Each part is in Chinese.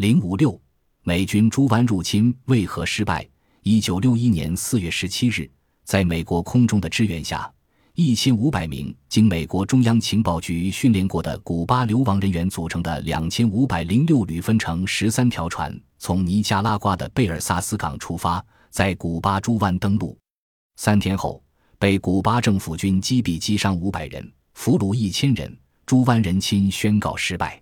零五六，美军猪湾入侵为何失败？一九六一年四月十七日，在美国空中的支援下。一千五百名经美国中央情报局训练过的古巴流亡人员组成的两千五百零六旅，分成十三条船，从尼加拉瓜的贝尔萨斯港出发，在古巴猪湾登陆。三天后，被古巴政府军击毙，击伤五百人，俘虏一千人。猪湾人侵宣告失败，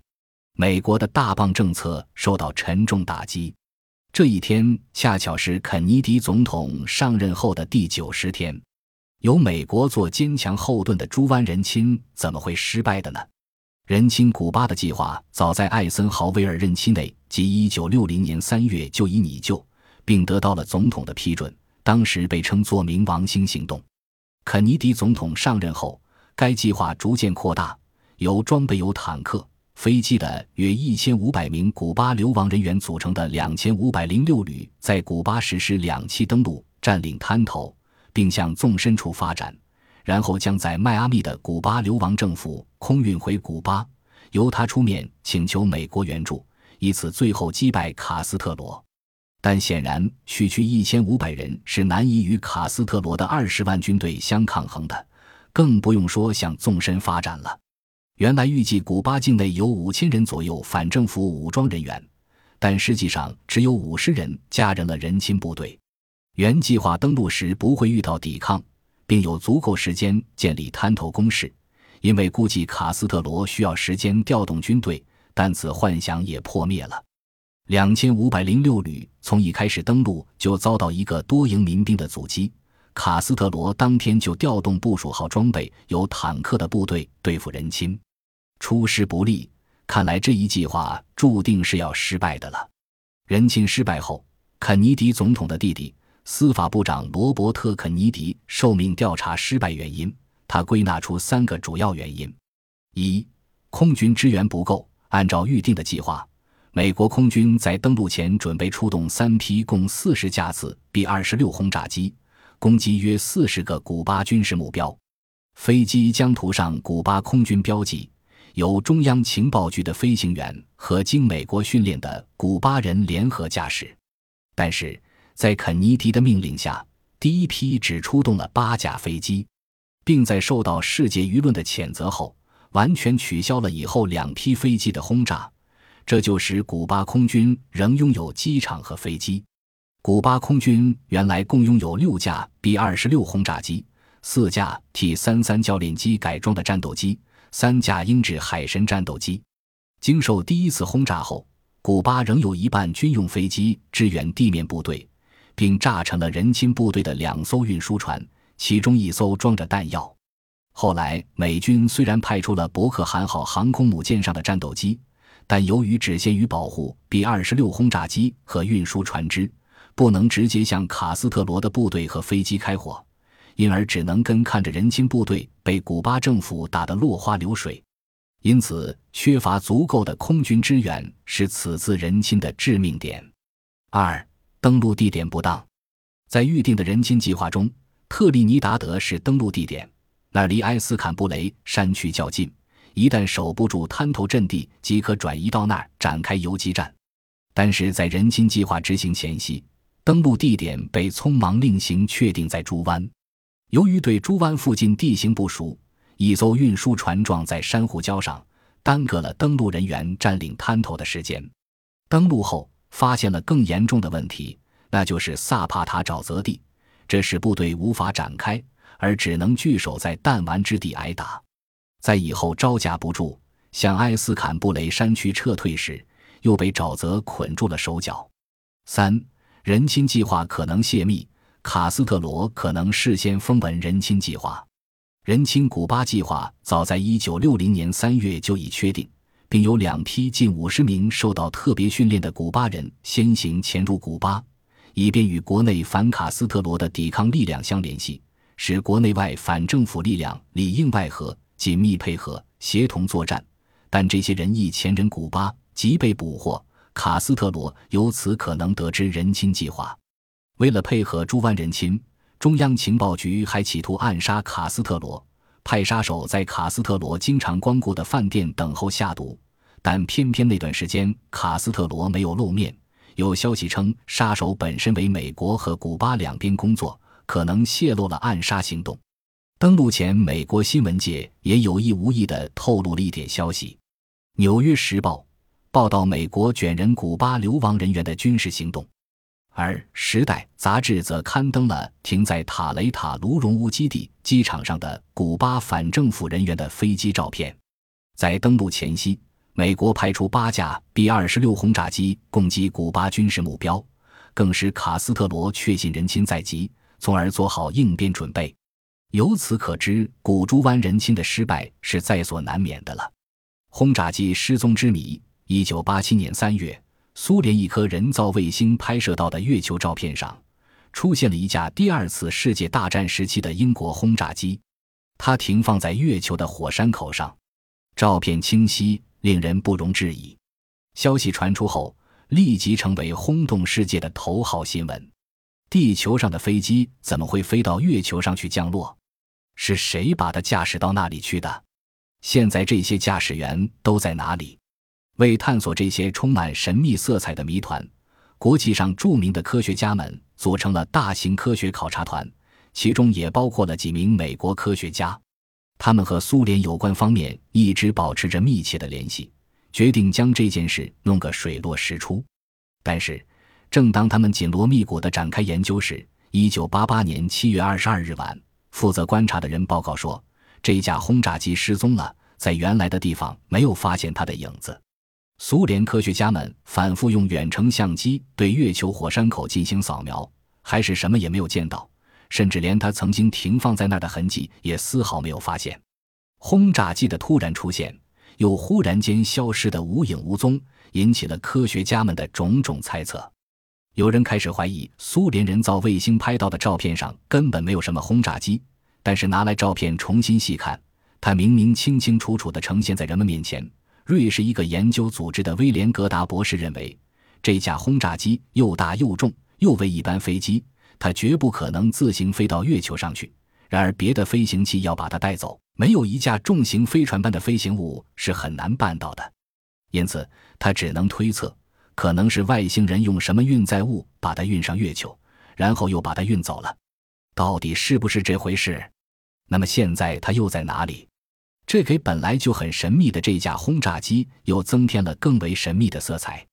美国的大棒政策受到沉重打击。这一天恰巧是肯尼迪总统上任后的第九十天。由美国做坚强后盾的猪湾人侵怎么会失败的呢？人侵古巴的计划早在艾森豪威尔任期内，即1960年3月就已拟就，并得到了总统的批准。当时被称作“冥王星行动”。肯尼迪总统上任后，该计划逐渐扩大，由装备有坦克、飞机的约1500名古巴流亡人员组成的2506旅，在古巴实施两栖登陆，占领滩头。并向纵深处发展，然后将在迈阿密的古巴流亡政府空运回古巴，由他出面请求美国援助，以此最后击败卡斯特罗。但显然，区区一千五百人是难以与卡斯特罗的二十万军队相抗衡的，更不用说向纵深发展了。原来预计古巴境内有五千人左右反政府武装人员，但实际上只有五十人加入了人亲部队。原计划登陆时不会遇到抵抗，并有足够时间建立滩头攻势，因为估计卡斯特罗需要时间调动军队，但此幻想也破灭了。两千五百零六旅从一开始登陆就遭到一个多营民兵的阻击，卡斯特罗当天就调动部署好装备、有坦克的部队对付人侵，出师不利。看来这一计划注定是要失败的了。人侵失败后，肯尼迪总统的弟弟。司法部长罗伯特·肯尼迪受命调查失败原因，他归纳出三个主要原因：一、空军支援不够。按照预定的计划，美国空军在登陆前准备出动三批共四十架次 B-26 轰炸机，攻击约四十个古巴军事目标。飞机将涂上古巴空军标记，由中央情报局的飞行员和经美国训练的古巴人联合驾驶。但是。在肯尼迪的命令下，第一批只出动了八架飞机，并在受到世界舆论的谴责后，完全取消了以后两批飞机的轰炸。这就使古巴空军仍拥有机场和飞机。古巴空军原来共拥有六架 B 二十六轰炸机、四架 T 三三教练机改装的战斗机、三架英制海神战斗机。经受第一次轰炸后，古巴仍有一半军用飞机支援地面部队。并炸沉了人亲部队的两艘运输船，其中一艘装着弹药。后来，美军虽然派出了伯克汉号航空母舰上的战斗机，但由于只限于保护 B 二十六轰炸机和运输船只，不能直接向卡斯特罗的部队和飞机开火，因而只能跟看着人亲部队被古巴政府打得落花流水。因此，缺乏足够的空军支援是此次人亲的致命点。二。登陆地点不当，在预定的人亲计划中，特立尼达德是登陆地点，那离埃斯坎布雷山区较近，一旦守不住滩头阵地，即可转移到那儿展开游击战。但是在人亲计划执行前夕，登陆地点被匆忙另行确定在猪湾。由于对猪湾附近地形不熟，一艘运输船撞在珊瑚礁上，耽搁了登陆人员占领滩头的时间。登陆后。发现了更严重的问题，那就是萨帕塔沼泽地，这使部队无法展开，而只能据守在弹丸之地挨打。在以后招架不住，向埃斯坎布雷山区撤退时，又被沼泽捆住了手脚。三人亲计划可能泄密，卡斯特罗可能事先封闻人亲计划。人亲古巴计划早在一九六零年三月就已确定。并有两批近五十名受到特别训练的古巴人先行潜入古巴，以便与国内反卡斯特罗的抵抗力量相联系，使国内外反政府力量里应外合，紧密配合，协同作战。但这些人一潜人古巴，即被捕获。卡斯特罗由此可能得知人亲计划。为了配合猪湾人亲，中央情报局还企图暗杀卡斯特罗。派杀手在卡斯特罗经常光顾的饭店等候下毒，但偏偏那段时间卡斯特罗没有露面。有消息称，杀手本身为美国和古巴两边工作，可能泄露了暗杀行动。登陆前，美国新闻界也有意无意地透露了一点消息。《纽约时报》报道美国卷人古巴流亡人员的军事行动，而《时代》杂志则刊登了停在塔雷塔卢荣乌基地机场上的古巴反政府人员的飞机照片。在登陆前夕。美国派出八架 B 二十六轰炸机攻击古巴军事目标，更使卡斯特罗确信人亲在即，从而做好应变准备。由此可知，古珠湾人亲的失败是在所难免的了。轰炸机失踪之谜：一九八七年三月，苏联一颗人造卫星拍摄到的月球照片上，出现了一架第二次世界大战时期的英国轰炸机，它停放在月球的火山口上，照片清晰。令人不容置疑。消息传出后，立即成为轰动世界的头号新闻。地球上的飞机怎么会飞到月球上去降落？是谁把它驾驶到那里去的？现在这些驾驶员都在哪里？为探索这些充满神秘色彩的谜团，国际上著名的科学家们组成了大型科学考察团，其中也包括了几名美国科学家。他们和苏联有关方面一直保持着密切的联系，决定将这件事弄个水落石出。但是，正当他们紧锣密鼓地展开研究时，一九八八年七月二十二日晚，负责观察的人报告说，这架轰炸机失踪了，在原来的地方没有发现它的影子。苏联科学家们反复用远程相机对月球火山口进行扫描，还是什么也没有见到。甚至连它曾经停放在那儿的痕迹也丝毫没有发现。轰炸机的突然出现，又忽然间消失的无影无踪，引起了科学家们的种种猜测。有人开始怀疑苏联人造卫星拍到的照片上根本没有什么轰炸机。但是拿来照片重新细看，它明明清清楚楚地呈现在人们面前。瑞士一个研究组织的威廉格达博士认为，这架轰炸机又大又重，又为一般飞机。它绝不可能自行飞到月球上去。然而，别的飞行器要把它带走，没有一架重型飞船般的飞行物是很难办到的。因此，他只能推测，可能是外星人用什么运载物把它运上月球，然后又把它运走了。到底是不是这回事？那么现在它又在哪里？这给本来就很神秘的这架轰炸机又增添了更为神秘的色彩。